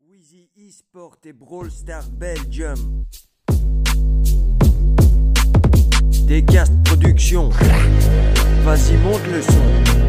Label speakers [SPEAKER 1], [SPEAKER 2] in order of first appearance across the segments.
[SPEAKER 1] Wheezy eSport et Brawl Star Belgium. Décast Production. Vas-y, monte le son.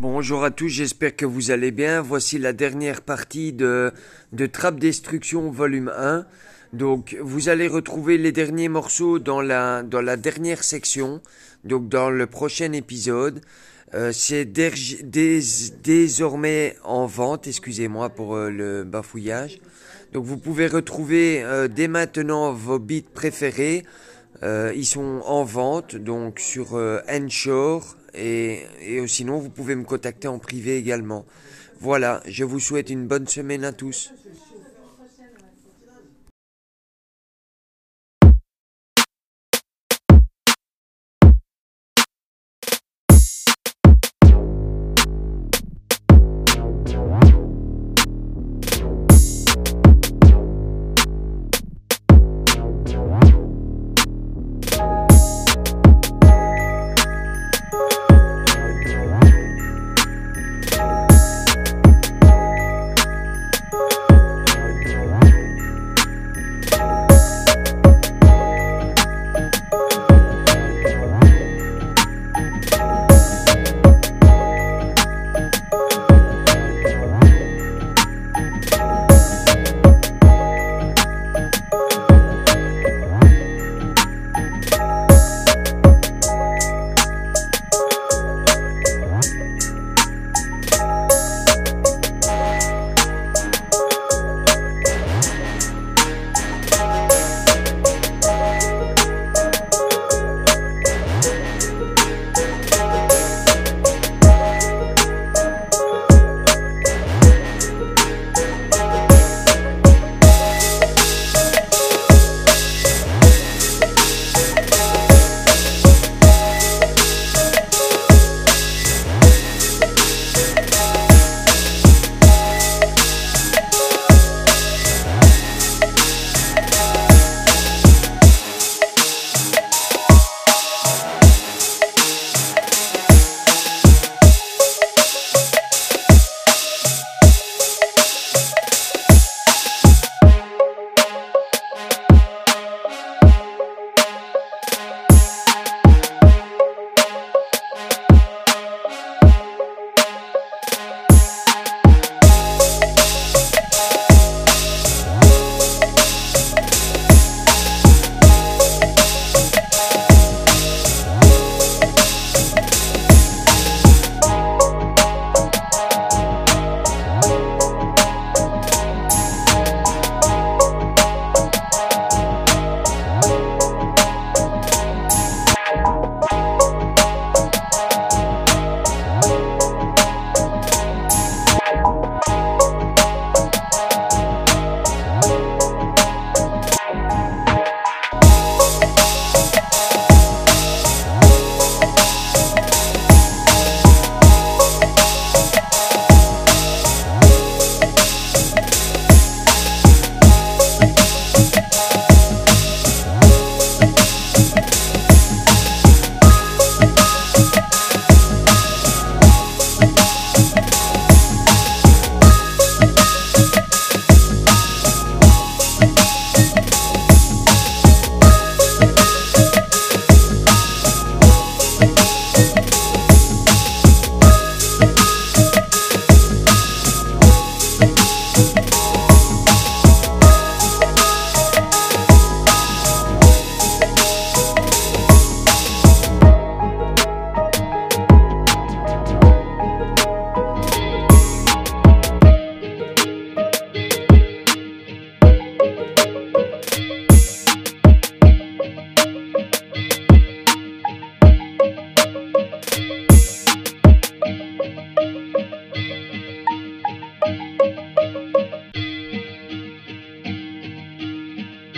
[SPEAKER 1] Bonjour à tous, j'espère que vous allez bien. Voici la dernière partie de, Trap Destruction volume 1. Donc vous allez retrouver les derniers morceaux dans la, dans la dernière section, donc dans le prochain épisode. Euh, c'est désormais en vente, excusez-moi pour euh, le bafouillage. Donc vous pouvez retrouver euh, dès maintenant vos beats préférés. ils sont en vente donc sur Enshore et, et sinon vous pouvez me contacter en privé également. Voilà, je vous souhaite une bonne semaine à tous.